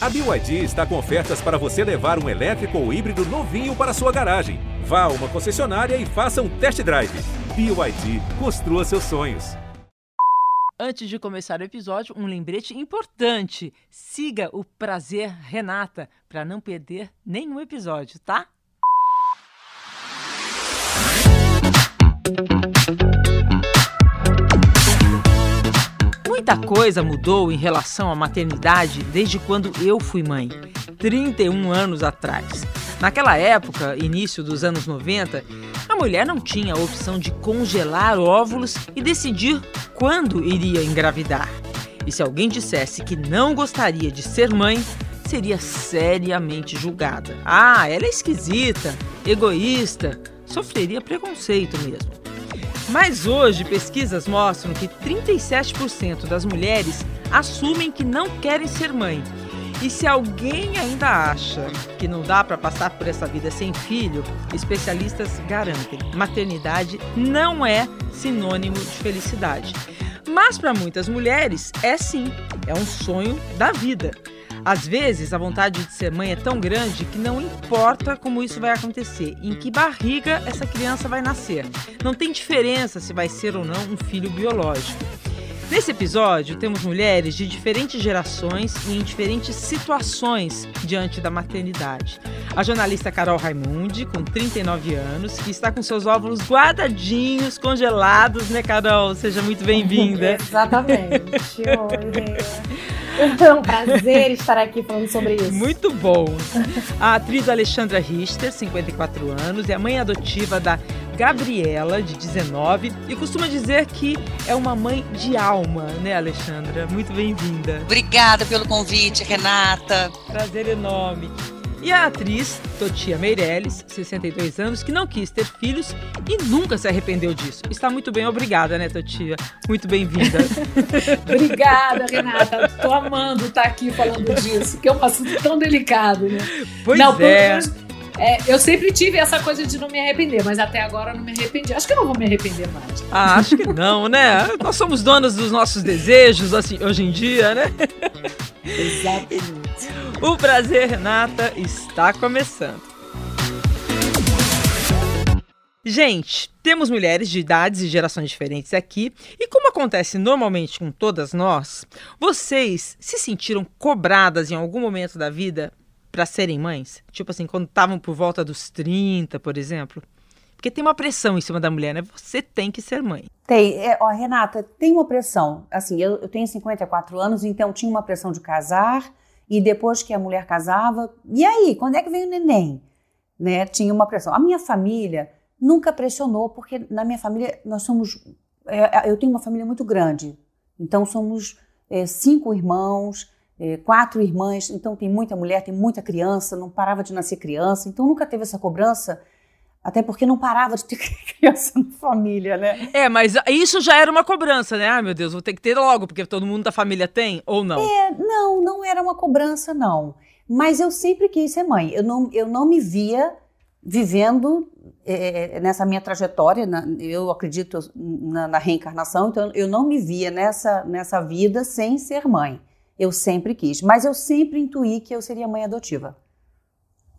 A BYD está com ofertas para você levar um elétrico ou híbrido novinho para sua garagem. Vá a uma concessionária e faça um test drive. BYD, construa seus sonhos. Antes de começar o episódio, um lembrete importante. Siga o Prazer Renata para não perder nenhum episódio, tá? Muita coisa mudou em relação à maternidade desde quando eu fui mãe, 31 anos atrás. Naquela época, início dos anos 90, a mulher não tinha a opção de congelar óvulos e decidir quando iria engravidar. E se alguém dissesse que não gostaria de ser mãe, seria seriamente julgada. Ah, ela é esquisita, egoísta, sofreria preconceito mesmo. Mas hoje, pesquisas mostram que 37% das mulheres assumem que não querem ser mãe. E se alguém ainda acha que não dá para passar por essa vida sem filho, especialistas garantem: maternidade não é sinônimo de felicidade. Mas para muitas mulheres é sim, é um sonho da vida. Às vezes, a vontade de ser mãe é tão grande que não importa como isso vai acontecer, em que barriga essa criança vai nascer. Não tem diferença se vai ser ou não um filho biológico. Nesse episódio, temos mulheres de diferentes gerações e em diferentes situações diante da maternidade. A jornalista Carol Raimundi, com 39 anos, que está com seus óvulos guardadinhos, congelados, né, Carol? Seja muito bem-vinda. Exatamente. Oi, é um prazer estar aqui falando sobre isso. Muito bom. A atriz Alexandra Richter, 54 anos, é a mãe adotiva da Gabriela, de 19, e costuma dizer que é uma mãe de alma, né, Alexandra? Muito bem-vinda. Obrigada pelo convite, Renata. Prazer enorme. E a atriz Totia Meirelles, 62 anos, que não quis ter filhos e nunca se arrependeu disso. Está muito bem, obrigada, né, Totia? Muito bem-vinda. obrigada, Renata. Tô amando estar aqui falando disso, que é um assunto tão delicado, né? Pois não, é. É, eu sempre tive essa coisa de não me arrepender, mas até agora eu não me arrependi. Acho que eu não vou me arrepender mais. Ah, acho que não, né? Nós somos donas dos nossos desejos, assim, hoje em dia, né? Exatamente. O Prazer Renata está começando. Gente, temos mulheres de idades e gerações diferentes aqui, e como acontece normalmente com todas nós, vocês se sentiram cobradas em algum momento da vida para serem mães? Tipo assim, quando estavam por volta dos 30, por exemplo? Porque tem uma pressão em cima da mulher, né? Você tem que ser mãe. Tem. É, ó, Renata, tem uma pressão. Assim, eu, eu tenho 54 anos, então tinha uma pressão de casar, e depois que a mulher casava, e aí, quando é que vem o neném? Né? Tinha uma pressão. A minha família nunca pressionou, porque na minha família nós somos. É, eu tenho uma família muito grande, então somos é, cinco irmãos, é, quatro irmãs, então tem muita mulher, tem muita criança, não parava de nascer criança, então nunca teve essa cobrança. Até porque não parava de ter criança na família, né? É, mas isso já era uma cobrança, né? Ah, meu Deus, vou ter que ter logo, porque todo mundo da família tem, ou não? É, não, não era uma cobrança, não. Mas eu sempre quis ser mãe. Eu não, eu não me via vivendo é, nessa minha trajetória, na, eu acredito na, na, reencarnação, então eu não me via nessa, nessa vida sem ser mãe. Eu sempre quis, mas eu sempre intuí que eu seria mãe adotiva.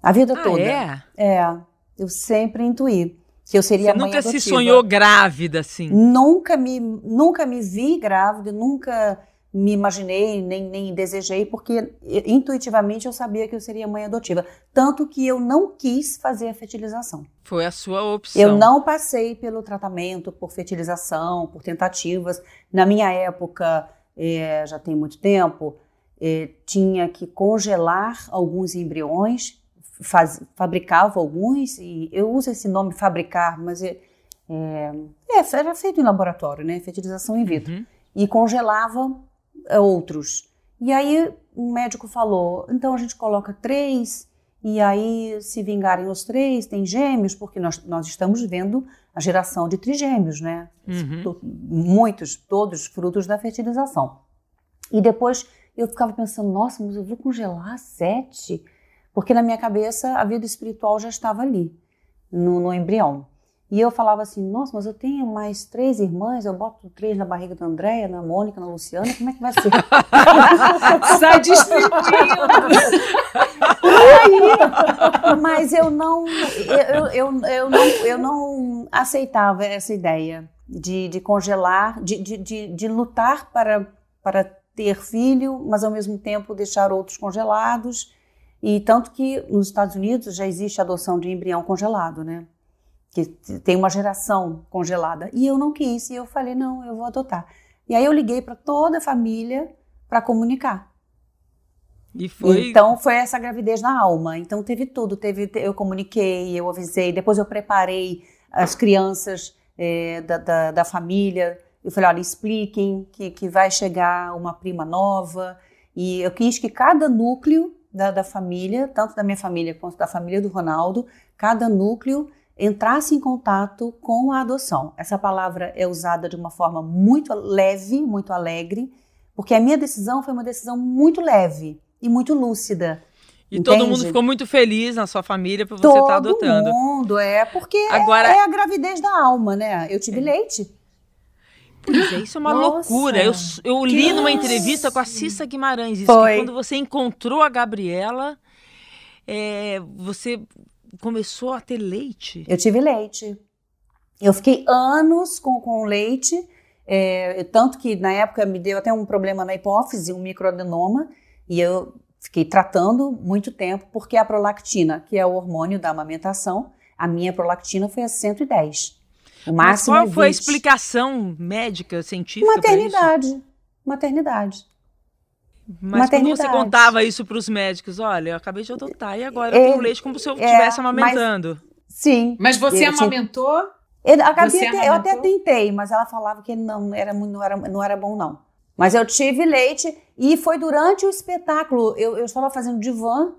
A vida ah, toda. É? É, eu sempre intuí que eu seria Você mãe nunca adotiva. se sonhou grávida assim? Nunca me, nunca me vi grávida, nunca me imaginei, nem, nem desejei, porque intuitivamente eu sabia que eu seria mãe adotiva. Tanto que eu não quis fazer a fertilização. Foi a sua opção. Eu não passei pelo tratamento por fertilização, por tentativas. Na minha época, é, já tem muito tempo, é, tinha que congelar alguns embriões, faz, fabricava alguns, e eu uso esse nome fabricar, mas é, é, é era feito em laboratório, né? Fertilização in vitro. Uhum. E congelava é, outros. E aí o médico falou: então a gente coloca três, e aí se vingarem os três, tem gêmeos, porque nós, nós estamos vendo a geração de trigêmeos, né? Uhum. Muitos, todos frutos da fertilização. E depois eu ficava pensando, nossa, mas eu vou congelar sete? Porque na minha cabeça a vida espiritual já estava ali, no, no embrião. E eu falava assim, nossa, mas eu tenho mais três irmãs, eu boto três na barriga da Andréia, na Mônica, na Luciana, como é que vai ser? Sai distribuindo. Aí, mas eu não, eu, eu, eu, não, eu não aceitava essa ideia de, de congelar, de, de, de, de lutar para, para ter filho, mas ao mesmo tempo deixar outros congelados. E tanto que nos Estados Unidos já existe adoção de embrião congelado, né? Que tem uma geração congelada. E eu não quis, e eu falei, não, eu vou adotar. E aí eu liguei para toda a família para comunicar. Foi. Então foi essa gravidez na alma. Então teve tudo. Teve, eu comuniquei, eu avisei, depois eu preparei as crianças é, da, da, da, família. Eu falei, olha, expliquem que, que vai chegar uma prima nova. E eu quis que cada núcleo da, da família, tanto da minha família quanto da família do Ronaldo, cada núcleo entrasse em contato com a adoção. Essa palavra é usada de uma forma muito leve, muito alegre, porque a minha decisão foi uma decisão muito leve e muito lúcida. E Entende? todo mundo ficou muito feliz na sua família por você estar tá adotando. Todo mundo, é, porque Agora... é, é, a gravidez da alma, né? Eu tive é. leite. Pois é, isso é uma Nossa, loucura. Eu, eu li numa entrevista com a Cissa Guimarães isso, que quando você encontrou a Gabriela, é, você começou a ter leite. Eu tive leite. Eu fiquei anos com, com leite, é, tanto que na época me deu até um problema na hipófise, um microadenoma, e eu fiquei tratando muito tempo, porque a prolactina, que é o hormônio da amamentação, a minha prolactina foi a 110. O máximo Mas qual é foi a 20. explicação médica, científica? Maternidade. Maternidade. Mas Maternidade. quando você contava isso para os médicos, olha, eu acabei de adotar e agora É, eu tenho leite como se eu é, estivesse mas- amamentando. Sim. Mas você Eu amamentou? Eu, a Gabi Você até- eu até amamentou? tentei, mas ela falava que não era, não, era, não era bom, não. Mas eu tive leite e foi durante o espetáculo. Eu, eu estava fazendo divã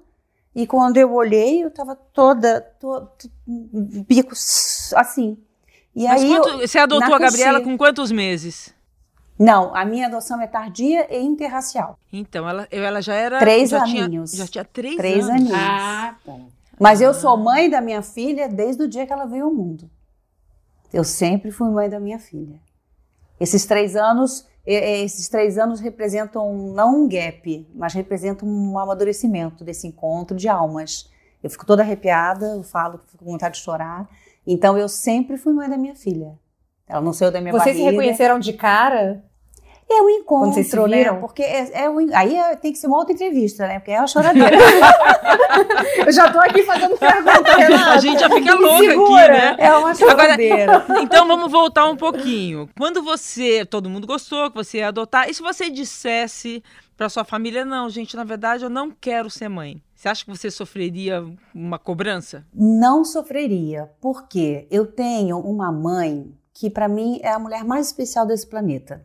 e quando eu olhei, eu estava toda, toda bico assim. E Mas aí eu- quanto- você adotou a Gabriela coxinha. com quantos meses? Não, a minha adoção é tardia e interracial. Então, ela, eu- ela já era. Três já tinha, aninhos. já tinha três, Três anos. aninhos. Ah, tá. Mas eu sou mãe da minha filha desde o dia que ela veio ao mundo. Eu sempre fui mãe da minha filha. Esses três anos, esses três anos representam não um gap, mas representam um amadurecimento desse encontro de almas. Eu fico toda arrepiada, eu falo, fico com vontade de chorar. Então eu sempre fui mãe da minha filha. Ela não saiu da minha Vocês se barriga. reconheceram de cara? É o encontro, Quando vocês se né? viram? Porque é, é o en- aí é- tem que ser uma outra entrevista, né? Porque é uma choradeira. Eu já tô aqui fazendo pergunta, Renata. A gente já fica louca aqui, né? é uma choradeira. Então vamos voltar um pouquinho. Quando você, todo mundo gostou que você ia adotar, e se você dissesse para sua família, não, gente, na verdade eu não quero ser mãe. Você acha que você sofreria uma cobrança? Não sofreria, porque eu tenho uma mãe que para mim é a mulher mais especial desse planeta.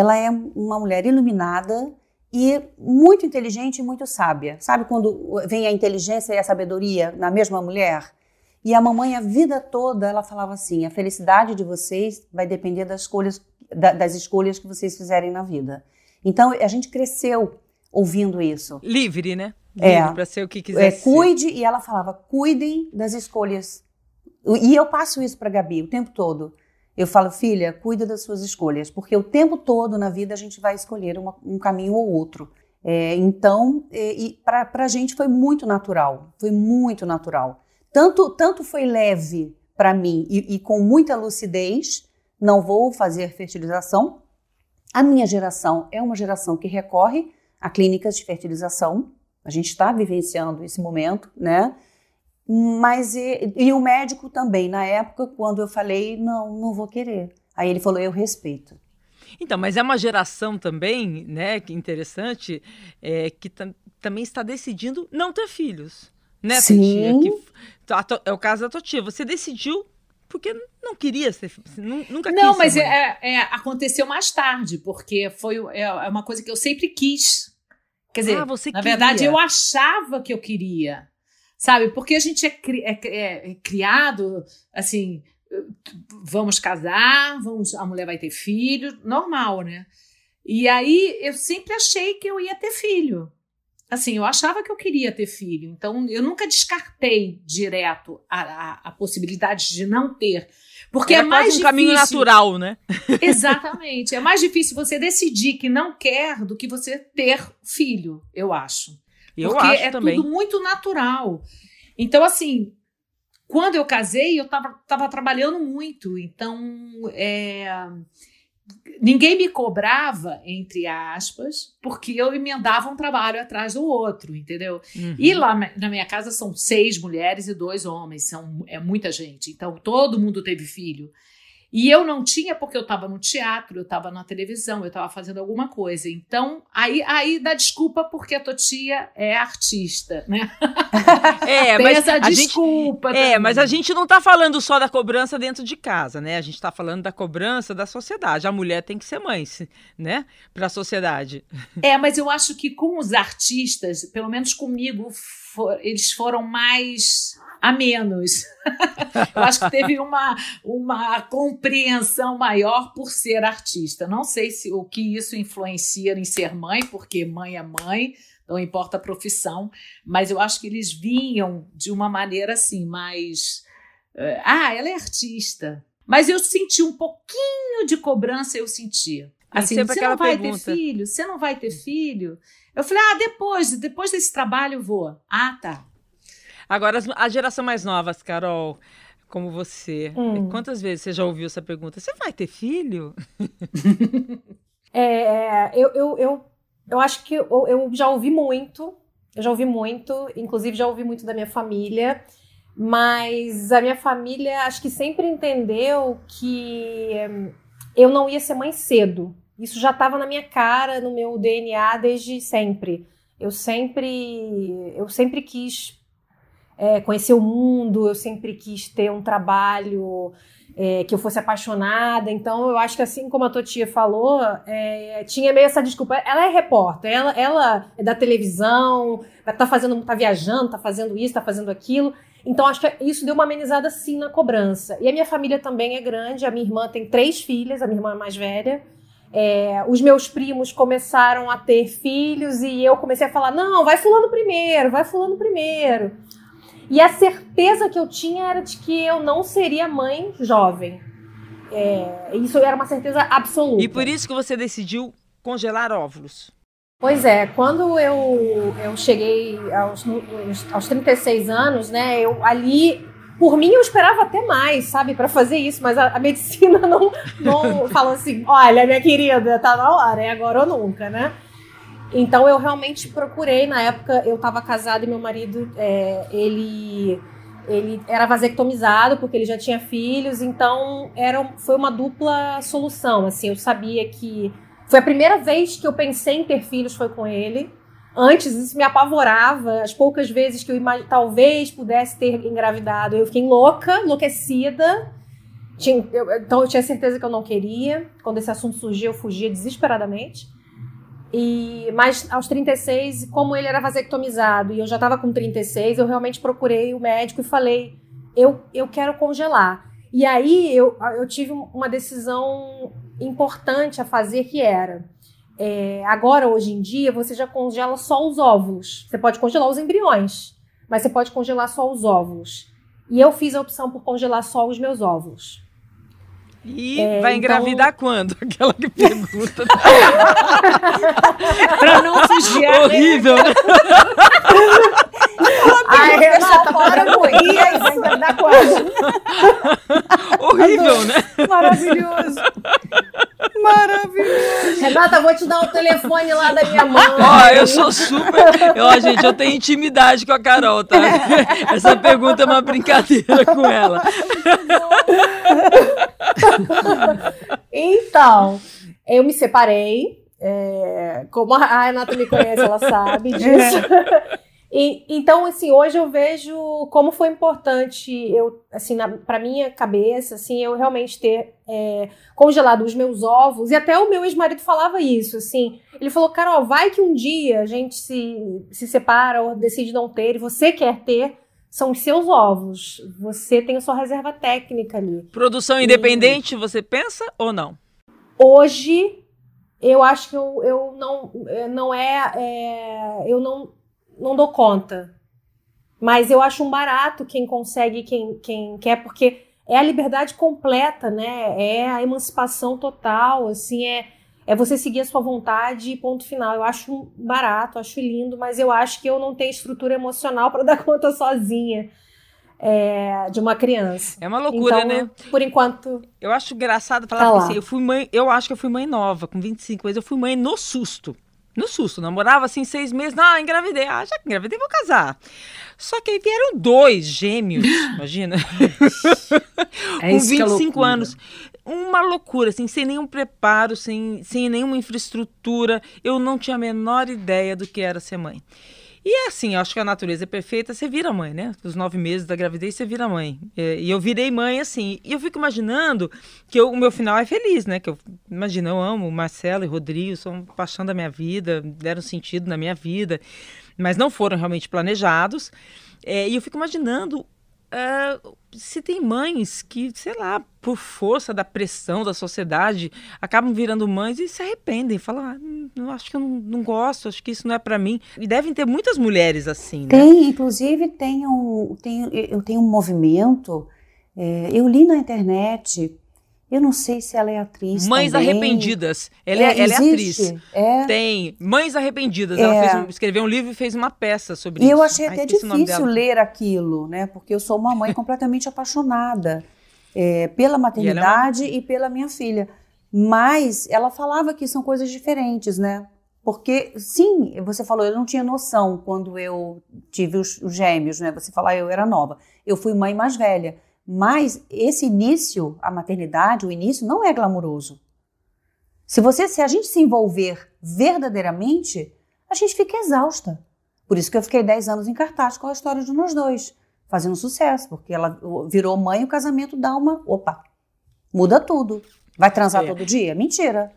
Ela é uma mulher iluminada e muito inteligente e muito sábia. Sabe quando vem a inteligência e a sabedoria na mesma mulher? E a mamãe a vida toda ela falava assim: a felicidade de vocês vai depender das escolhas, da- das escolhas que vocês fizerem na vida. Então a gente cresceu ouvindo isso. Livre, né? É. Livre para ser o que quiser É, cuide, e ela falava, cuidem das escolhas. E eu passo isso para Gabi o tempo todo. Eu falo, filha, cuida das suas escolhas, porque o tempo todo na vida a gente vai escolher uma- um caminho ou outro. É, então, é, e para a gente foi muito natural, foi muito natural. Tanto, tanto foi leve para mim e, e com muita lucidez, não vou fazer fertilização. A minha geração é uma geração que recorre a clínicas de fertilização, a gente está vivenciando esse momento, né? Mas e, e o médico também, na época, quando eu falei, não, não vou querer. Aí ele falou, eu respeito. Então, mas é uma geração também, né, que interessante, é, que tam- também está decidindo não ter filhos. Né, Sim. Totia? Que, é o caso da Totia. Você decidiu porque não queria ser, nu- nunca quis Não, ser mas mãe. é, é, aconteceu mais tarde, porque foi é, é uma coisa que eu sempre quis. Quer dizer, Ah, você na queria. verdade, eu achava que eu queria. Sabe? Porque a gente é, cri- é- é- é criado assim, vamos casar, vamos, a mulher vai ter filho, normal, né? E aí eu sempre achei que eu ia ter filho. assim, eu achava que eu queria ter filho, então eu nunca descartei direto a, a, a possibilidade de não ter. Porque Era é mais um difícil. caminho natural, né? Exatamente. É mais difícil você decidir que não quer do que você ter filho, eu acho. Eu Porque acho é também. tudo muito natural. Então, assim, quando eu casei, eu estava tava trabalhando muito. Então, é, ninguém me cobrava, entre aspas, porque eu emendava um trabalho atrás do outro, entendeu? Uhum. E lá na minha casa são seis mulheres e dois homens, são, é muita gente. Então, todo mundo teve filho. E eu não tinha porque eu estava no teatro, eu estava na televisão, eu estava fazendo alguma coisa. Então, aí, aí dá desculpa porque a Totia é artista, né? É, mas essa a gente desculpa. É, mas a gente não tá falando só da cobrança dentro de casa, né? A gente tá falando da cobrança da sociedade. A mulher tem que ser mãe, né? Pra sociedade. É, mas eu acho que com os artistas, pelo menos comigo, fo- eles foram mais a menos. eu acho que teve uma, uma compreensão maior por ser artista. Não sei se o que isso influencia em ser mãe, porque mãe é mãe, não importa a profissão, mas eu acho que eles vinham de uma maneira assim, mais. eh, ah, ela é artista. Mas eu senti um pouquinho de cobrança, eu sentia. Assim, você não vai pergunta. ter filho? Você não vai ter filho? Eu falei, ah, depois, depois desse trabalho eu vou. Ah, tá. Agora, as- a geração mais nova, Carol, como você, Hum. quantas vezes você já ouviu essa pergunta? Você vai ter filho? É, eu, eu, eu, eu acho que eu, eu já ouvi muito, eu já ouvi muito, inclusive já ouvi muito da minha família, mas a minha família acho que sempre entendeu que hum, eu não ia ser mãe cedo. Isso já estava na minha cara, no meu DNA desde sempre. Eu sempre, eu sempre quis é, conhecer o mundo, eu sempre quis ter um trabalho é, que eu fosse apaixonada. Então, eu acho que assim como a Totia falou, é, tinha meio essa desculpa. Ela é repórter, ela, ela é da televisão, tá fazendo, tá viajando, tá fazendo isso, tá fazendo aquilo. Então, acho que isso deu uma amenizada sim na cobrança. E a minha família também é grande. A minha irmã tem três filhas, a minha irmã é mais velha. É, os meus primos começaram a ter filhos e eu comecei a falar: não, vai fulano primeiro, vai fulano primeiro. E a certeza que eu tinha era de que eu não seria mãe jovem. É, isso era uma certeza absoluta. E por isso que você decidiu congelar óvulos. Pois é, quando eu, eu cheguei aos, aos 36 anos, né, eu ali, por mim eu esperava até mais, sabe, para fazer isso, mas a, a medicina não, não falou assim, olha, minha querida, tá na hora, é agora ou nunca, né? Então eu realmente procurei, na época eu estava casada e meu marido, é, ele, ele era vasectomizado porque ele já tinha filhos, então era, foi uma dupla solução, assim, eu sabia que foi a primeira vez que eu pensei em ter filhos foi com ele. Antes isso me apavorava. As poucas vezes que eu talvez pudesse ter engravidado, eu fiquei louca, enlouquecida. Tinha... eu- então eu tinha certeza que eu não queria. Quando esse assunto surgiu, eu fugia desesperadamente. E mas aos 36, como ele era vasectomizado e eu já estava com 36, eu realmente procurei o médico e falei: eu, eu quero congelar. E aí eu, eu tive uma decisão importante a fazer que era é, agora hoje em dia você já congela só os óvulos. Você pode congelar os embriões mas você pode congelar só os óvulos. E eu fiz a opção por congelar só os meus óvulos E É, vai então- engravidar quando? Aquela que pergunta. Pra não fugir. Horrível, né? Ai, Renata, para com isso vai engravidar quando? Horrível, né? Maravilhoso. Maravilhoso. Renata, vou te dar o telefone lá da minha mãe Ó, eu sou super. Ó, gente, eu tenho intimidade com a Carol, tá? Essa pergunta é uma brincadeira com ela. Então, eu me separei. é, como a Renata me conhece, ela sabe disso. E, então, assim, hoje eu vejo como foi importante eu, assim, para minha cabeça, assim, eu realmente ter é, congelado os meus ovos. E até o meu ex-marido falava isso, assim. Ele falou, Carol, vai que um dia a gente se, se separa ou decide não ter e você quer ter, são os seus ovos. Você tem a sua reserva técnica ali. Produção independente, você pensa ou não? Hoje, eu acho que eu, eu não, eh, não é, é, Eu não. não dou conta. Mas eu acho um barato quem consegue, quem, quem quer, porque é a liberdade completa, né? É a emancipação total, assim, é, é você seguir a sua vontade ponto final. Eu acho barato, acho lindo, mas eu acho que eu não tenho estrutura emocional para dar conta sozinha. É, de uma criança. É uma loucura, então, né? Por enquanto. Eu acho engraçado falar Tá assim, eu fui mãe, eu acho que eu fui mãe nova, com 25 anos, eu fui mãe no susto. No susto, namorava assim seis meses, não, engravidei, ah, já que engravidei, vou casar. Só que aí vieram dois gêmeos, imagina. É com isso que é 25 loucura. anos. Uma loucura, assim, sem nenhum preparo, sem, sem nenhuma infraestrutura. Eu não tinha a menor ideia do que era ser mãe. E assim, eu acho que a natureza é perfeita, você vira mãe, né? Os nove meses da gravidez, você vira mãe. É, E eu virei mãe assim. E eu fico imaginando que eu- o meu final é feliz, né? Que eu imagino, eu amo Marcelo e Rodrigo, são paixão da minha vida, deram sentido na minha vida, mas não foram realmente planejados. É, e eu fico imaginando ah, se tem mães que, sei lá, por força da pressão da sociedade, acabam virando mães e se arrependem, falam, ah, eu acho que eu não, não gosto, acho que isso não é pra mim. E devem ter muitas mulheres assim, né? Tem, inclusive tem um, tem, eu tenho um movimento, é, eu li na internet, eu não sei se ela é atriz Mães também. arrependidas. Ela é, ela é atriz. É, Tem. Mães arrependidas. Ela É. fez um- escreveu um livro e fez uma peça sobre E isso. eu achei Ai, até difícil ler aquilo, né? Porque eu sou uma mãe completamente apaixonada é, pela maternidade e, pela minha filha. Mas ela falava que são coisas diferentes, né? Porque, sim, você falou, eu não tinha noção quando eu tive os, os gêmeos, né? Você falou, ah, eu era nova. Eu fui mãe mais velha. Mas esse início, a maternidade, o início, não é glamuroso. Se você, se a gente se envolver verdadeiramente, a gente fica exausta. Por isso que eu fiquei 10 anos em cartaz com a história de nós dois, fazendo sucesso, porque ela virou mãe e o casamento dá uma. Opa! Muda tudo. Vai transar É. todo dia? Mentira.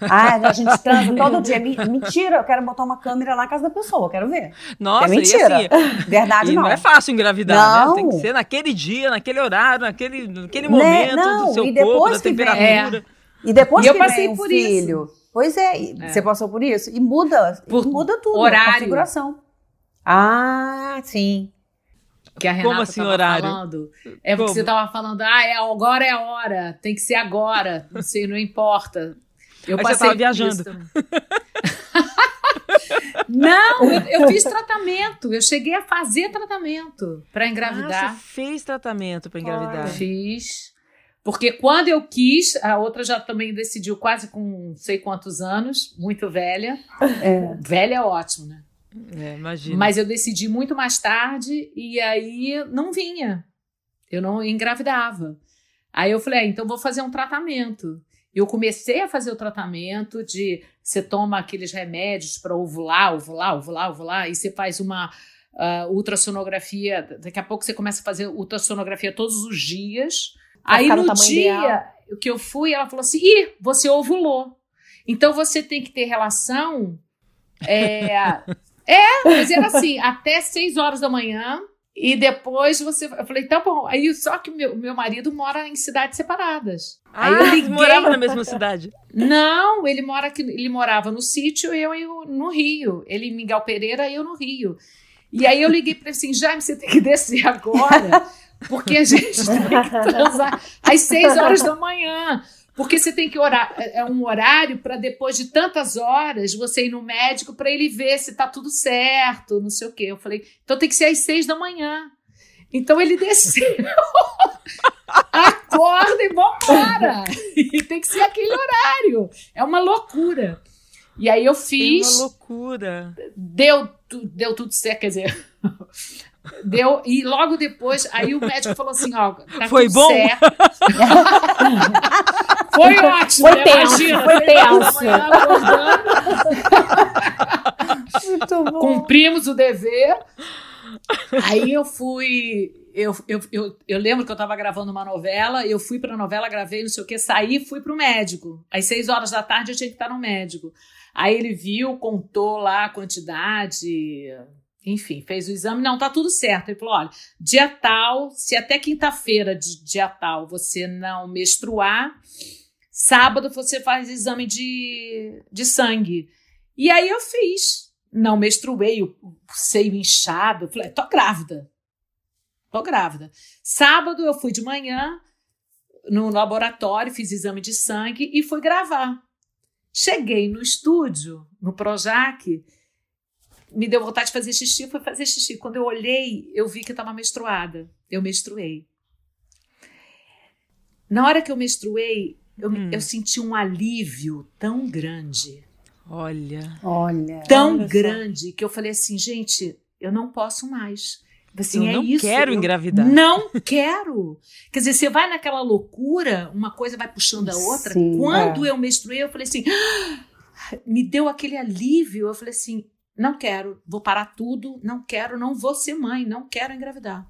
Ah, a gente transa todo dia. Mentira, eu quero botar uma câmera lá na casa da pessoa, eu quero ver. Nossa, é mentira. e assim, Verdade e não. não é fácil engravidar, Não. né? Tem que ser naquele dia, naquele horário, naquele, naquele Né? momento Não, do seu e corpo, depois da que vem- temperatura. E depois E eu que passei vem o por filho. Pois é, É. você passou por isso? E muda, Por muda tudo, horário. a configuração. Ah, sim. que a Renata Como assim, tava horário? falando. É porque Como? você tava falando, ah, é, agora é a hora, tem que ser agora, não sei, não importa. Eu Aí você passei por viajando. não, eu, eu fiz tratamento, eu cheguei a fazer tratamento para Ah, engravidar. você fez tratamento para engravidar. Fiz. Porque quando eu quis, a outra já também decidiu quase com não sei quantos anos, muito velha. É. Velha é ótimo, né? É, imagina. Mas eu decidi muito mais tarde e aí não vinha. Eu não engravidava. Aí eu falei, ah, então vou fazer um tratamento. Eu comecei a fazer o tratamento de você toma aqueles remédios para ovular, ovular, ovular, ovular, e você faz uma ah, ultrassonografia. Daqui a pouco você começa a fazer ultrassonografia todos os dias. Pra Aí no dia ideal. que eu fui, ela falou assim: ih, você ovulou. Então você tem que ter relação. É, é mas era assim, até 6 horas da manhã. E depois você. Eu falei, tá bom. Aí só que meu, meu marido mora em cidades separadas. Aí eu ah, liguei. morava na mesma cidade. Não, ele mora aqui, ele morava no sítio eu, eu no Rio. Ele em Miguel Pereira e eu no Rio. E aí eu liguei para ele assim, Jaime, você tem que descer agora, porque a gente tem que transar às seis horas da manhã. Porque você tem que orar, é é um horário para depois de tantas horas você ir no médico para ele ver se tá tudo certo, não sei o quê. Eu falei, então tem que ser às seis da manhã. Então ele desceu, acorda e vambora. E tem que ser aquele horário. É uma loucura. E aí eu É fiz uma loucura. deu, deu tudo certo, quer dizer. Deu, e logo depois, aí o médico falou assim: ó, tá Foi tudo bom? certo. foi ótimo, Foi né? tenso, Imagina, foi tenso. Muito bom. Cumprimos o dever. Aí eu fui. Eu, eu, eu, eu lembro que eu estava gravando uma novela, eu fui para a novela, gravei, não sei o que, saí e fui para o médico. Às seis horas da tarde eu tinha que estar no médico. Aí ele viu, contou lá a quantidade, enfim, fez o exame. Não, tá tudo certo. Ele falou: olha, dia tal, se até quinta-feira de dia tal você não menstruar, sábado você faz exame de, de sangue. E aí eu fiz. não menstruei, o seio inchado. Falei, tô grávida. Tô grávida. Sábado eu fui de manhã no laboratório, fiz exame de sangue e fui gravar. Cheguei no estúdio, no Projac, me deu vontade de fazer xixi, fui fazer xixi. Quando eu olhei, eu vi que eu estava menstruada. Eu menstruei. Na hora que eu menstruei, eu, hum. eu senti um alívio tão grande. Olha. Olha. Tão olha grande que eu falei assim, gente, eu não posso mais. Assim, eu é não isso, quero eu engravidar. Não quero. Quer dizer, você vai naquela loucura, uma coisa vai puxando a outra. Sim, Quando é. eu menstruei, eu falei assim, ah! me deu aquele alívio. Eu falei assim, não quero, vou parar tudo, não quero, não vou ser mãe, não quero engravidar.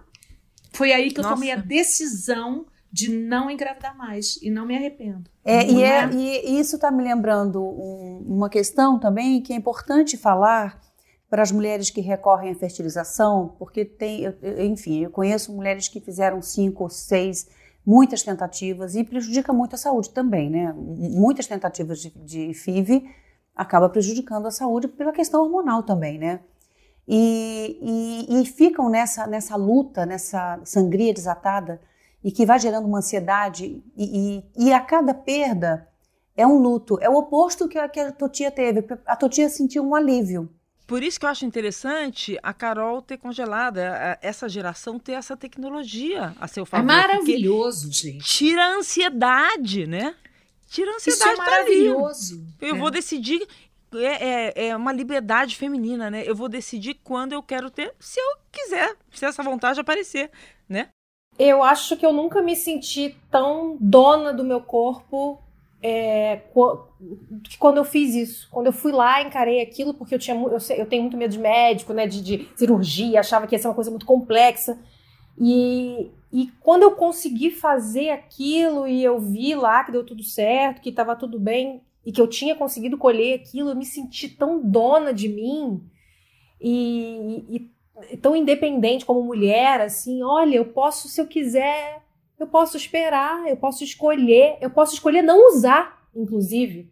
Foi aí que eu Nossa. tomei a decisão de não engravidar mais e não me arrependo. É, Não e, é, e isso está me lembrando um- uma questão também que é importante falar para as mulheres que recorrem à fertilização, porque tem, eu- eu- enfim, eu conheço mulheres que fizeram cinco ou seis, muitas tentativas e prejudica muito a saúde também, né? Muitas tentativas de, de FIV acaba prejudicando a saúde pela questão hormonal também, né? E, e- e ficam nessa, nessa luta, nessa sangria desatada e que vai gerando uma ansiedade e, e- e a cada perda é um luto. É o oposto que a, que a Totia teve. A Totia sentiu um alívio. Por isso que eu acho interessante a Carol ter congelado, a- a- essa geração ter essa tecnologia a seu É favor. porque maravilhoso, gente. Tira a ansiedade, né? Tira a Isso ansiedade é tá maravilhoso. Eu É. vou decidir. É, é, é uma liberdade feminina, né? Eu vou decidir quando eu quero ter, se eu quiser, se essa vontade aparecer, né? Eu acho que eu nunca me senti tão dona do meu corpo é, qu- que quando eu fiz isso. Quando eu fui lá, encarei aquilo, porque eu, tinha, eu, eu tenho muito medo de médico, né? De, de cirurgia, achava que ia ser uma coisa muito complexa. E, e quando eu consegui fazer aquilo e eu vi lá que deu tudo certo, que estava tudo bem e que eu tinha conseguido colher aquilo, eu me senti tão dona de mim e, e tão independente como mulher, assim, olha, eu posso, se eu quiser, eu posso esperar, eu posso escolher, eu posso escolher não usar, inclusive.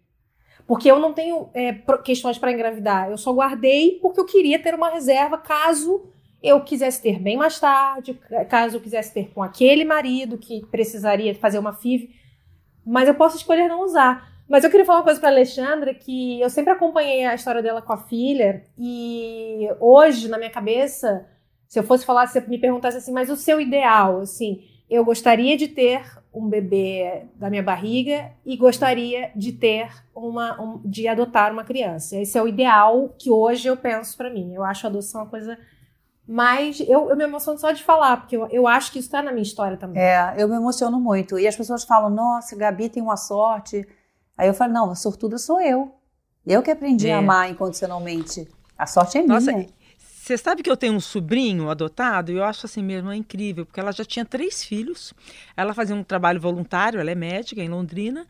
Porque eu não tenho é, questões para engravidar. Eu só guardei porque eu queria ter uma reserva caso eu quisesse ter bem mais tarde, caso eu quisesse ter com aquele marido que precisaria fazer uma FIV. Mas eu posso escolher não usar. Mas eu queria falar uma coisa para Alexandra que eu sempre acompanhei a história dela com a filha e hoje na minha cabeça, se eu fosse falar, se me perguntasse assim, mas o seu ideal, assim, eu gostaria de ter um bebê da minha barriga e gostaria de ter uma, um- de adotar uma criança. Esse é o ideal que hoje eu penso para mim. Eu acho a adoção uma coisa mais, eu, eu me emociono só de falar porque eu, eu acho que isso está na minha história também. É, eu me emociono muito. E as pessoas falam, nossa, Gabi tem uma sorte. Aí eu falo, não, a sortuda sou eu. Eu que aprendi É. a amar incondicionalmente. A sorte é Nossa, minha. Você sabe que eu tenho um sobrinho adotado e eu acho assim mesmo é incrível, porque ela já tinha três filhos, ela fazia um trabalho voluntário, ela é médica em Londrina,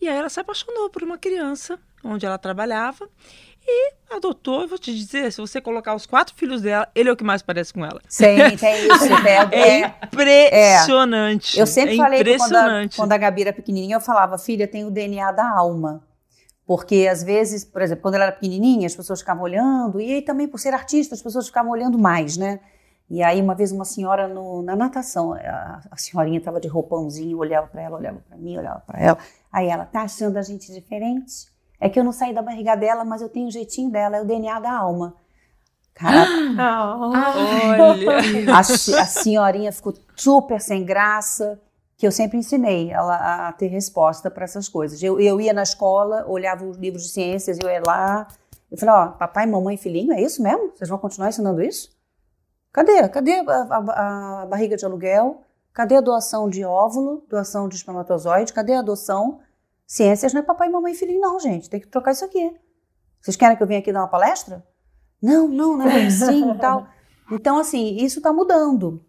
e aí ela se apaixonou por uma criança onde ela trabalhava e adotou. Eu vou te dizer, se você colocar os quatro filhos dela, ele é o que mais parece com ela. Sim, tem isso. É, É, impressionante. Eu sempre é falei que quando a, impressionante. quando a Gabi era pequenininha, eu falava, filha, tem o DNA da alma. Porque às vezes, por exemplo, quando ela era pequenininha, as pessoas ficavam olhando, e aí também por ser artista, as pessoas ficavam olhando mais, né? E aí uma vez uma senhora no- na natação, a, a senhorinha estava de roupãozinho, olhava para ela, olhava para mim, olhava para ela. Aí ela, tá achando a gente diferente? É que eu não saí da barriga dela, mas eu tenho o jeitinho dela, é o DNA da alma. Cara, Olha. a, a senhorinha ficou super sem graça, que eu sempre ensinei ela a ter resposta para essas coisas. Eu, eu ia na escola, olhava os livros de ciências, eu ia lá, eu falei, ó, papai, mamãe, filhinho, é isso mesmo? Vocês vão continuar ensinando isso? Cadê? Cadê a, a- a barriga de aluguel? Cadê a doação de óvulo, doação de espermatozoide? Cadê a adoção? Ciências não é papai, mamãe e filhinho, não, gente. Tem que trocar isso aqui. Vocês querem que eu venha aqui dar uma palestra? Não, não, não é assim e tal. Então, assim, isso está mudando.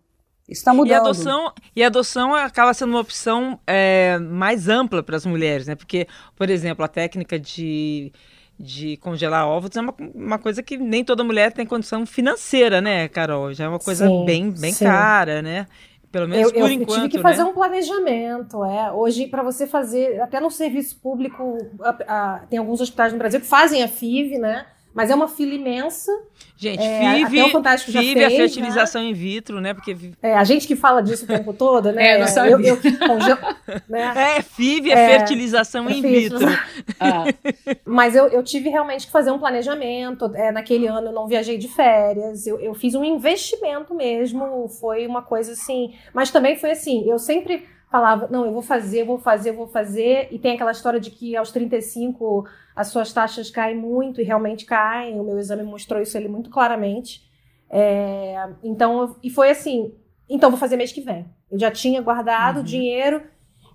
Isso está mudando. E a adoção, e a adoção acaba sendo uma opção é, mais ampla para as mulheres, né? Porque, por exemplo, a técnica de, de congelar ovos é uma, uma coisa que nem toda mulher tem condição financeira, né, Carol? Já é uma coisa Sim, bem, bem sim. cara, né? Pelo menos Eu, eu- por eu enquanto, tive que fazer né? um planejamento. É. Hoje, para você fazer, até no serviço público, a- a- tem alguns hospitais no Brasil que fazem a FIV, né? Mas é uma fila imensa. Gente, É, FIV, até o Fantástico já FIV é fez, fertilização in vitro, né? Porque É, a gente que fala disso o tempo todo, né? É, eu não sabia. eu, eu que congelo, né? é FIV é, É, fertilização in fiz, vitro. Ah, Mas eu, eu tive realmente que fazer um planejamento. É, naquele ano eu não viajei de férias. Eu, eu fiz um investimento mesmo. Foi uma coisa assim. Mas também foi assim: eu sempre falava, não, eu vou fazer, eu vou fazer, eu vou fazer. E tem aquela história de que aos 35 as suas taxas caem muito, e realmente caem. O meu exame mostrou isso ali muito claramente. É, então, e foi assim: então vou fazer mês que vem. Eu já tinha guardado o dinheiro.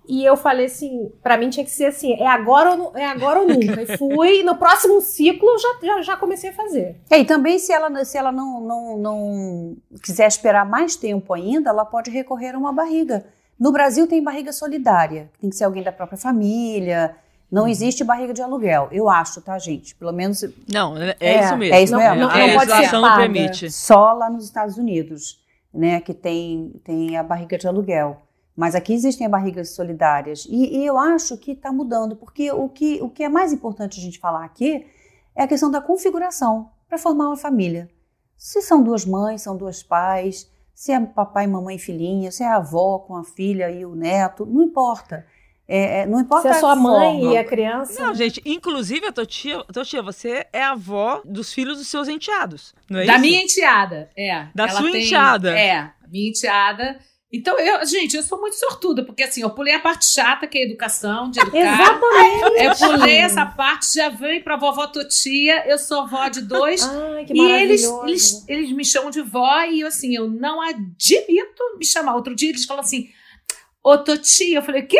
E eu falei assim, pra mim tinha que ser assim, é agora ou, é agora ou nunca. E fui, no próximo ciclo já, já, já comecei a fazer. É, e também, se ela, se ela não, não, não quiser esperar mais tempo ainda, ela pode recorrer a uma barriga. No Brasil tem barriga solidária, tem que ser alguém da própria família. Não existe barriga de aluguel, eu acho, tá, gente? Pelo menos Não, é, É, isso mesmo. é isso Não- mesmo. não- a não pode ser não paga. permite. só lá nos Estados Unidos, né, que tem, tem a barriga de aluguel. Mas aqui existem barrigas solidárias. E, e eu acho que está mudando, porque o que, o que é mais importante a gente falar aqui é a questão da configuração para formar uma família. Se são duas mães, são dois pais, se é papai, mamãe e filhinha, se é a avó com a filha e o neto, não importa. É, é, não importa Se é só a mãe forma. e a criança. Não, gente, inclusive a Totia, Totia, você é a avó dos filhos dos seus enteados, não é da isso? minha enteada, é. Da Ela sua tem- enteada. É, minha enteada. Então, eu, gente, eu sou muito sortuda, porque assim, eu pulei a parte chata, que é a educação, de educar. Exatamente. Eu pulei essa parte, já veio pra vovó Totia, eu sou vó de dois. Ai, que e eles, eles, eles me chamam de vó e assim, eu não admito me chamar. Outro dia eles falam assim, ô Totia, eu falei, quê?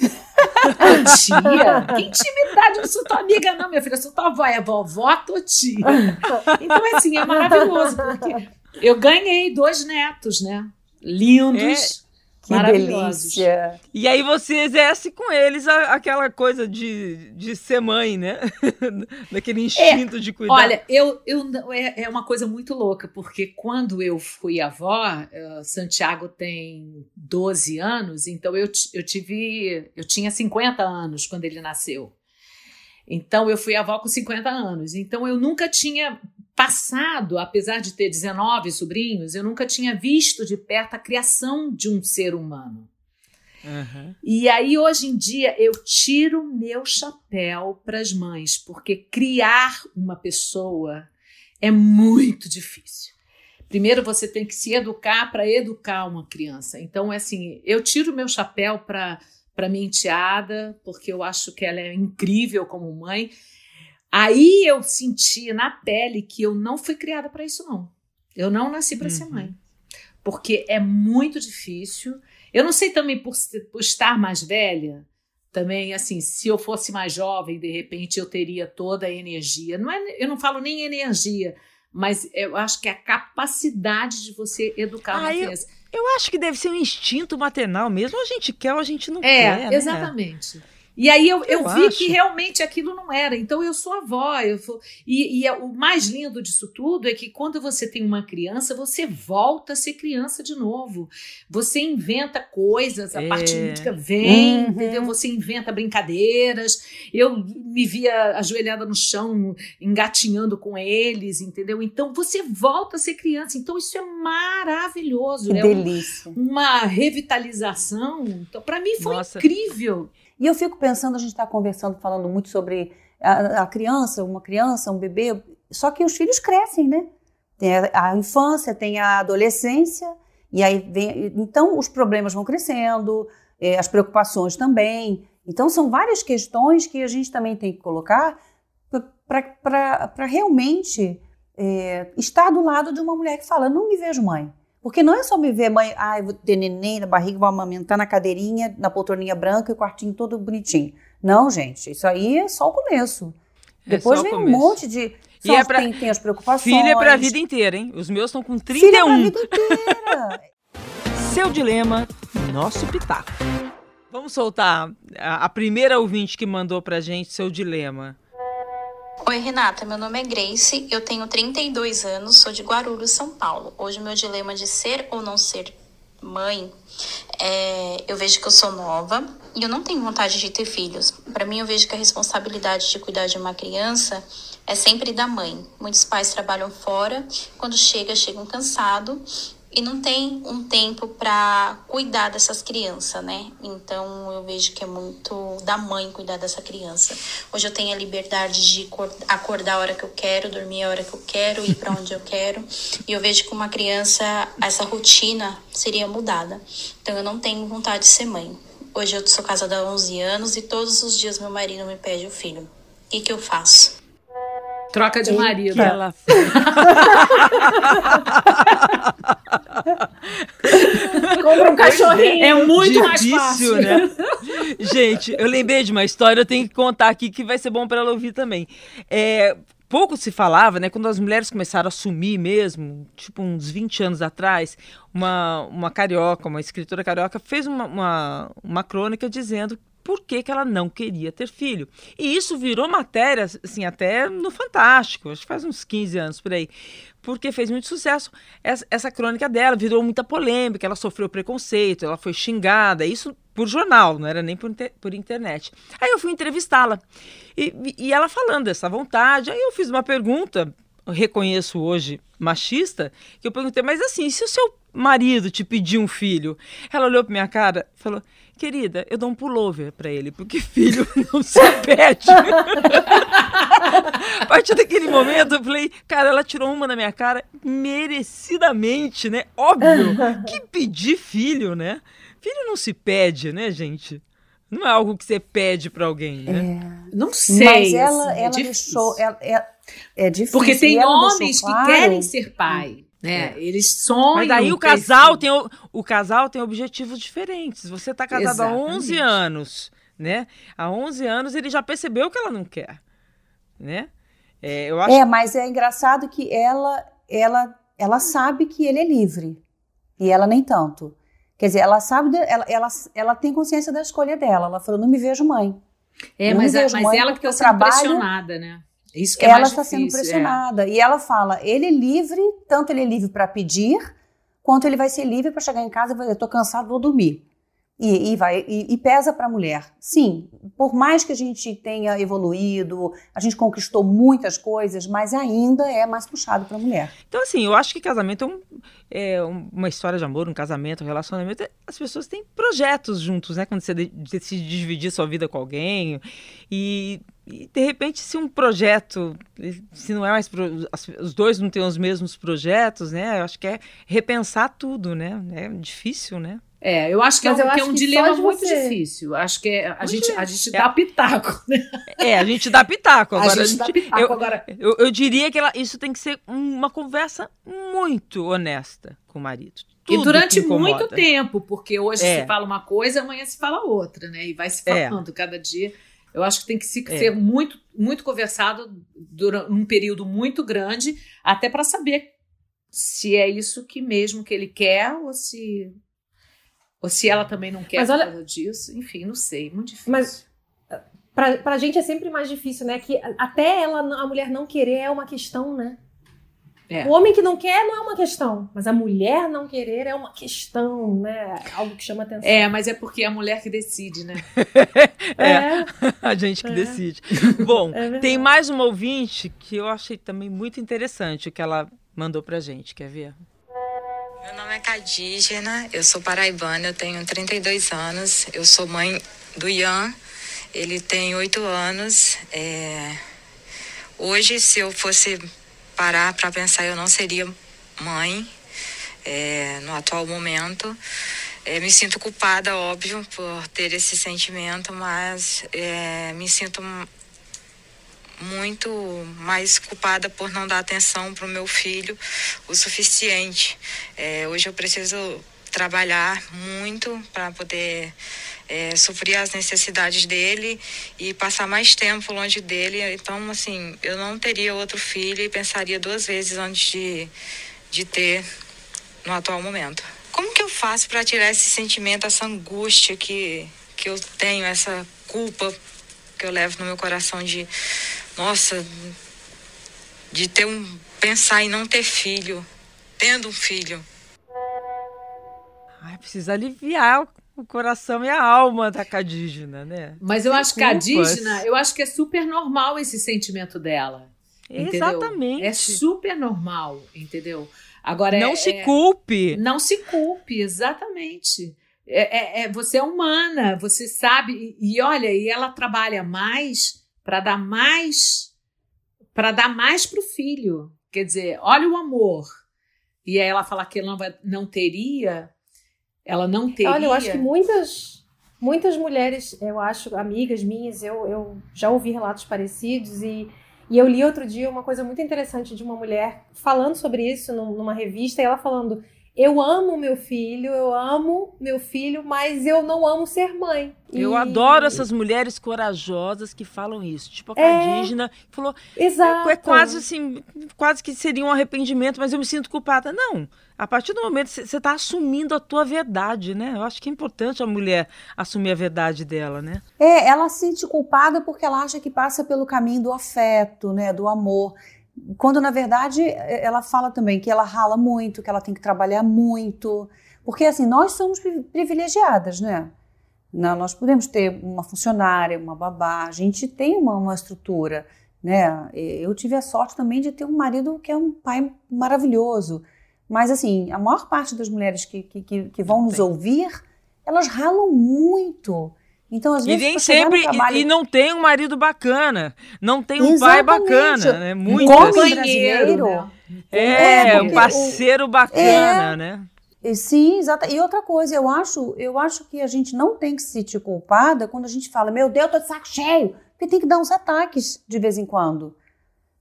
Totia? Que intimidade, eu não sou tua amiga não, minha filha, eu sou tua avó, é vovó Totia. Então, assim, é maravilhoso, porque eu ganhei dois netos, né? Lindos, Que delícia. E aí você exerce com eles a- aquela coisa de, de ser mãe, né? Daquele instinto de cuidar. Olha, eu, eu é, é uma coisa muito louca, porque quando eu fui avó, eh, Santiago tem 12 anos, então eu, eu tive. Eu tinha 50 anos quando ele nasceu. Então eu fui avó com 50 anos. Então eu nunca tinha passado, apesar de ter 19 sobrinhos, eu nunca tinha visto de perto a criação de um ser humano. Aham. E aí, hoje em dia, eu tiro meu chapéu para as mães, porque criar uma pessoa é muito difícil. Primeiro, você tem que se educar para educar uma criança. Então, é assim, eu tiro meu chapéu para para minha enteada, porque eu acho que ela é incrível como mãe. Aí eu senti na pele que eu não fui criada para isso, não. Eu não nasci para ser Uhum. mãe. Porque é muito difícil. Eu não sei também por, por estar mais velha, também assim, se eu fosse mais jovem, de repente eu teria toda a energia. Não é, eu não falo nem energia, mas eu acho que é a capacidade de você educar uma Ah, eu- criança. Eu acho que deve ser um instinto maternal mesmo. A gente quer ou a gente não É, quer. né? exatamente. E aí eu, eu, Eu vi acho. que realmente aquilo não era. Então eu sou avó. Eu sou... e, e é- o mais lindo disso tudo é que quando você tem uma criança, você volta a ser criança de novo. Você inventa coisas, a É. parte lúdica vem, Uhum. entendeu? Você inventa brincadeiras. Eu me via ajoelhada no chão, engatinhando com eles, entendeu? Então você volta a ser criança. Então isso é maravilhoso. Que é um- delícia. uma revitalização. Então, para mim foi Nossa. incrível. E eu fico pensando, a gente está conversando, falando muito sobre a, a criança, uma criança, um bebê, só que os filhos crescem, né? Tem a, a infância, tem a adolescência, e aí vem. Então os problemas vão crescendo, eh, as preocupações também. Então são várias questões que a gente também tem que colocar para realmente eh, estar do lado de uma mulher que fala: não me vejo mãe. Porque não é só me ver mãe, ah, eu vou ter neném na barriga, vou amamentar na cadeirinha, na poltroninha branca e o quartinho todo bonitinho. Não, gente, isso aí é só o começo. É Depois vem um começo. monte de. E só é pra- tem, tem as preocupações. Filho é pra vida inteira, hein? Os meus estão com Filho é pra 31. vida inteira. Seu dilema, nosso pitaco. Vamos soltar a, a primeira ouvinte que mandou pra gente seu dilema. Oi, Renata. Meu nome é Grace, eu tenho 32 anos, sou de Guarulhos, São Paulo. Hoje, meu dilema de ser ou não ser mãe é: eu vejo que eu sou nova e eu não tenho vontade de ter filhos. Para mim, eu vejo que a responsabilidade de cuidar de uma criança é sempre da mãe. Muitos pais trabalham fora, quando chega, chegam cansados e não tem um tempo para cuidar dessas crianças, né? Então eu vejo que é muito da mãe cuidar dessa criança. Hoje eu tenho a liberdade de acordar a hora que eu quero, dormir a hora que eu quero, ir para onde eu quero. E eu vejo que uma criança essa rotina seria mudada. Então eu não tenho vontade de ser mãe. Hoje eu sou casada há 11 anos e todos os dias meu marido me pede o filho. O que, que eu faço? Troca de marido. Ela... Compra um cachorrinho. É muito Difícil, mais fácil. Né? Gente, eu lembrei de uma história, eu tenho que contar aqui que vai ser bom para ela ouvir também. É, pouco se falava, né? Quando as mulheres começaram a sumir mesmo, tipo uns 20 anos atrás, uma, uma carioca, uma escritora carioca, fez uma, uma, uma crônica dizendo por que, que ela não queria ter filho. E isso virou matéria, assim, até no Fantástico, acho que faz uns 15 anos por aí, porque fez muito sucesso. Essa, essa crônica dela virou muita polêmica, ela sofreu preconceito, ela foi xingada, isso por jornal, não era nem por, por internet. Aí eu fui entrevistá-la, e, e ela falando dessa vontade, aí eu fiz uma pergunta, reconheço hoje machista, que eu perguntei, mas assim, se o seu marido te pedir um filho? Ela olhou para minha cara e falou: Querida, eu dou um pullover para ele, porque filho não se pede. a partir daquele momento, eu falei, cara, ela tirou uma da minha cara merecidamente, né? Óbvio que pedir filho, né? Filho não se pede, né, gente? Não é algo que você pede para alguém, né? É. Não sei. Mas ela, assim, é ela deixou. Ela, é, é difícil. Porque tem homens claro. que querem ser pai. Né? É. Eles sonham. Mas daí o casal tem o, o casal tem objetivos diferentes. Você está casado Exatamente. há 11 anos, né? Há 11 anos ele já percebeu que ela não quer, né? É, eu acho... é mas é engraçado que ela, ela, ela sabe que ele é livre e ela nem tanto. Quer dizer, ela sabe, ela, ela, ela tem consciência da escolha dela. Ela falou, não me vejo mãe. É, mas, mas ela que está sendo trabalho, pressionada, né? Isso que é ela está sendo pressionada. É. E ela fala: ele é livre, tanto ele é livre para pedir, quanto ele vai ser livre para chegar em casa e dizer: estou cansado, vou dormir. E, e vai e, e pesa para a mulher. Sim, por mais que a gente tenha evoluído, a gente conquistou muitas coisas, mas ainda é mais puxado para a mulher. Então, assim, eu acho que casamento é, um, é, uma história de amor, um casamento, um relacionamento. As pessoas têm projetos juntos, né? Quando você decide dividir sua vida com alguém. E e de repente, se um projeto, se não é mais pro, os dois não têm os mesmos projetos, né? Eu acho que é repensar tudo, né? É difícil, né? É, eu acho que, é, um, que é um dilema muito você... difícil. Acho que é, a, gente, a gente dá pitaco, né? É, a gente dá pitaco. Agora, a gente, a gente dá pitaco eu, agora. Eu, eu diria que ela, isso tem que ser uma conversa muito honesta com o marido. Tudo e durante muito tempo, porque hoje é. se fala uma coisa, amanhã se fala outra, né? E vai se é. falando é. cada dia. Eu acho que tem que se, é. ser muito, muito conversado durante um período muito grande, até para saber se é isso que mesmo que ele quer ou se ou se ela também não quer Mas olha, por causa disso. Enfim, não sei, muito difícil. Mas pra, pra gente é sempre mais difícil, né? Que até ela, a mulher não querer é uma questão, né? É. O homem que não quer não é uma questão, mas a mulher não querer é uma questão, né? Algo que chama atenção. É, mas é porque é a mulher que decide, né? é, é, a gente que é. decide. Bom, é tem mais uma ouvinte que eu achei também muito interessante o que ela mandou pra gente. Quer ver? Meu nome é Cadígena, eu sou paraibana, eu tenho 32 anos, eu sou mãe do Ian, ele tem 8 anos. É... Hoje, se eu fosse parar para pensar, eu não seria mãe é, no atual momento. É, me sinto culpada, óbvio, por ter esse sentimento, mas é, me sinto muito mais culpada por não dar atenção para o meu filho o suficiente. É, hoje eu preciso trabalhar muito para poder é, suprir as necessidades dele e passar mais tempo longe dele. Então, assim, eu não teria outro filho e pensaria duas vezes antes de, de ter no atual momento. Como que eu faço para tirar esse sentimento, essa angústia que, que eu tenho, essa culpa que eu levo no meu coração de, nossa, de ter um pensar em não ter filho, tendo um filho. Ai, precisa aliviar o coração e a alma da Cadígena, né? Mas eu Sem acho que a Cadígena, eu acho que é super normal esse sentimento dela. Entendeu? Exatamente. É super normal, entendeu? Agora não é, se é, culpe. Não se culpe, exatamente. É, é, é, você é humana, você sabe. E, e olha, e ela trabalha mais para dar mais para dar mais para o filho. Quer dizer, olha o amor. E aí ela fala que ela não, vai, não teria, ela não teria. Olha, eu acho que muitas muitas mulheres, eu acho, amigas minhas, eu, eu já ouvi relatos parecidos e, e eu li outro dia uma coisa muito interessante de uma mulher falando sobre isso numa revista, e ela falando eu amo meu filho, eu amo meu filho, mas eu não amo ser mãe. Eu adoro essas mulheres corajosas que falam isso. Tipo a é... Cadígena falou. Exato. É, é quase assim, quase que seria um arrependimento, mas eu me sinto culpada. Não. A partir do momento que você está assumindo a tua verdade, né? Eu acho que é importante a mulher assumir a verdade dela, né? É, ela se sente culpada porque ela acha que passa pelo caminho do afeto, né? Do amor. Quando, na verdade, ela fala também que ela rala muito, que ela tem que trabalhar muito. Porque, assim, nós somos privilegiadas, né? nós podemos ter uma funcionária, uma babá, a gente tem uma, uma estrutura, né? Eu tive a sorte também de ter um marido que é um pai maravilhoso. Mas, assim, a maior parte das mulheres que, que, que vão nos ouvir, elas ralam muito. Então, às vezes, e nem sempre trabalho... e, não tem um marido bacana, não tem um Exatamente. pai bacana, né? Muito companheiro, né? é, é um parceiro o... bacana, é... né? Sim, exato. E outra coisa, eu acho, eu acho que a gente não tem que se sentir culpada quando a gente fala, meu Deus, eu tô de saco cheio, porque tem que dar uns ataques de vez em quando.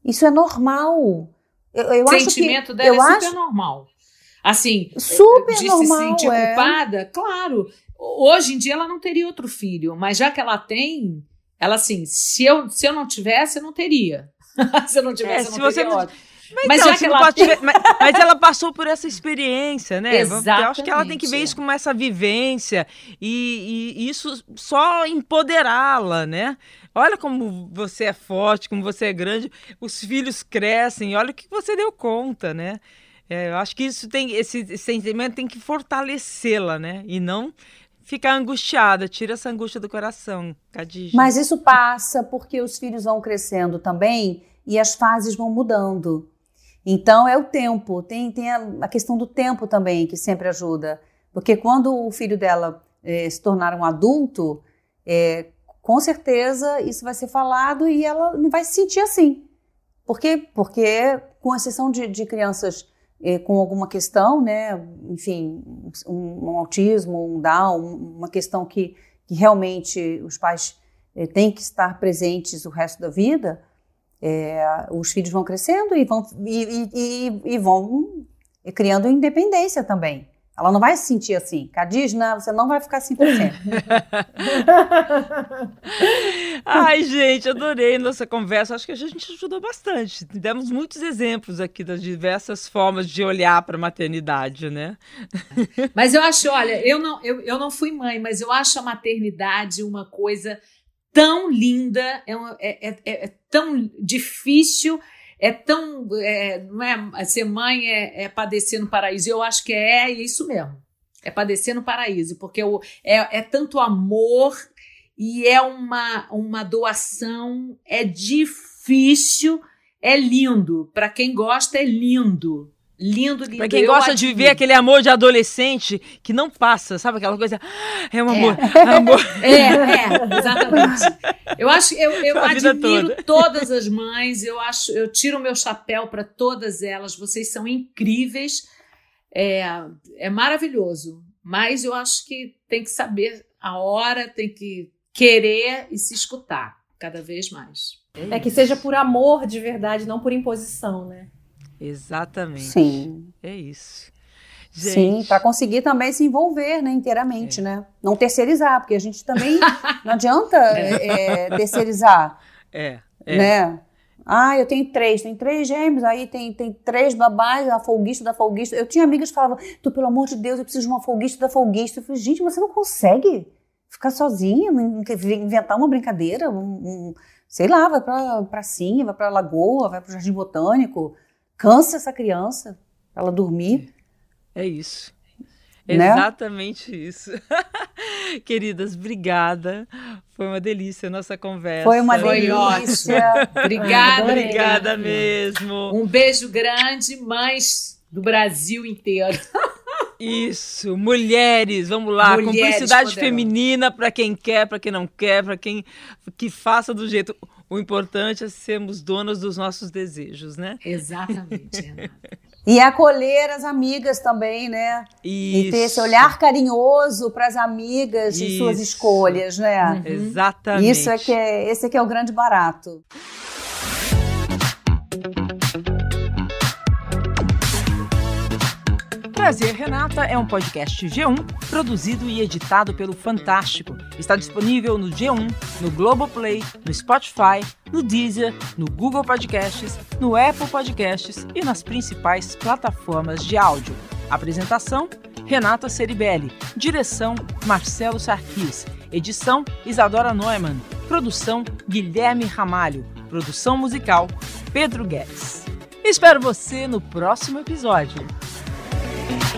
Isso é normal. Eu, eu Sentimento acho que, dela eu é super acho... normal. Assim, super de normal, se sentir é. culpada, claro. Hoje em dia ela não teria outro filho, mas já que ela tem, ela assim, se eu, se eu não tivesse, eu não teria. se eu não tivesse, é, eu não teria não... Mas, mas, já que ela tem... mas, mas, ela passou por essa experiência, né? Exatamente. Eu acho que ela tem que ver isso como essa vivência e, e isso só empoderá-la, né? Olha como você é forte, como você é grande, os filhos crescem, olha o que você deu conta, né? É, eu acho que isso tem, esse sentimento tem que fortalecê-la, né? E não ficar angustiada, tira essa angústia do coração, Cadija. Mas isso passa porque os filhos vão crescendo também e as fases vão mudando. Então é o tempo, tem, tem a, a questão do tempo também que sempre ajuda. Porque quando o filho dela é, se tornar um adulto, é, com certeza isso vai ser falado e ela não vai se sentir assim. Por quê? Porque, com exceção de, de crianças com alguma questão, né, enfim, um, um, autismo, um Down, uma questão que, que realmente os pais é, têm que estar presentes o resto da vida, é, os filhos vão crescendo e vão, e, e, e vão criando independência também. Ela não vai se sentir assim. Cadisna, você não vai ficar assim por sempre. Ai, gente, adorei nossa conversa. Acho que a gente ajudou bastante. Demos muitos exemplos aqui das diversas formas de olhar para a maternidade, né? Mas eu acho, olha, eu não, eu, eu não fui mãe, mas eu acho a maternidade uma coisa tão linda, é, é, é, é tão difícil é tão. É, não é, ser mãe é, é padecer no paraíso. Eu acho que é, é isso mesmo. É padecer no paraíso, porque é, é tanto amor e é uma, uma doação, é difícil, é lindo. Para quem gosta, é lindo. Lindo, lindo. Pra quem gosta de viver aquele amor de adolescente que não passa, sabe aquela coisa? Ah, é um amor, é, é amor. É, é, exatamente. Eu acho, eu, eu admiro todas as mães, eu acho, eu tiro o meu chapéu para todas elas, vocês são incríveis, é, é maravilhoso. Mas eu acho que tem que saber a hora, tem que querer e se escutar cada vez mais. É, é que seja por amor de verdade, não por imposição, né? Exatamente. Sim. É isso. Gente. Sim, para conseguir também se envolver né, inteiramente, é. né? Não terceirizar, porque a gente também não adianta é, é, terceirizar. É, é. Né? Ah, eu tenho três, tem três gêmeos, aí tem, tem três babás, a folguista da folguista. Eu tinha amigas que falavam, tu, pelo amor de Deus, eu preciso de uma folguista da folguista. Eu falei, gente, você não consegue ficar sozinha, inventar uma brincadeira, um, um sei lá, vai pra pracinha, vai pra lagoa, vai pro jardim botânico, cansa essa criança para ela dormir. É isso. Né? Exatamente isso. Queridas, obrigada. Foi uma delícia a nossa conversa. Foi uma Foi delícia. Obrigada, Obrigada mesmo. Um beijo grande, mães do Brasil inteiro. Isso, mulheres, vamos lá, Mulheres cumplicidade poderosas. feminina para quem quer, para quem não quer, para quem que faça do jeito. O importante é sermos donas dos nossos desejos, né? Exatamente, Renata. E acolher as amigas também, né? E ter esse Isso. olhar carinhoso para as amigas e suas Isso. escolhas, né? Exatamente. Isso é que é, esse é que é o grande barato. Prazer Renata é um podcast G1 produzido e editado pelo Fantástico. Está disponível no G1, no Globoplay, no Spotify, no Deezer, no Google Podcasts, no Apple Podcasts e nas principais plataformas de áudio. Apresentação: Renata Ceribelli. Direção: Marcelo Sarquis. Edição: Isadora Neumann. Produção: Guilherme Ramalho. Produção musical: Pedro Guedes. Espero você no próximo episódio. Thank you.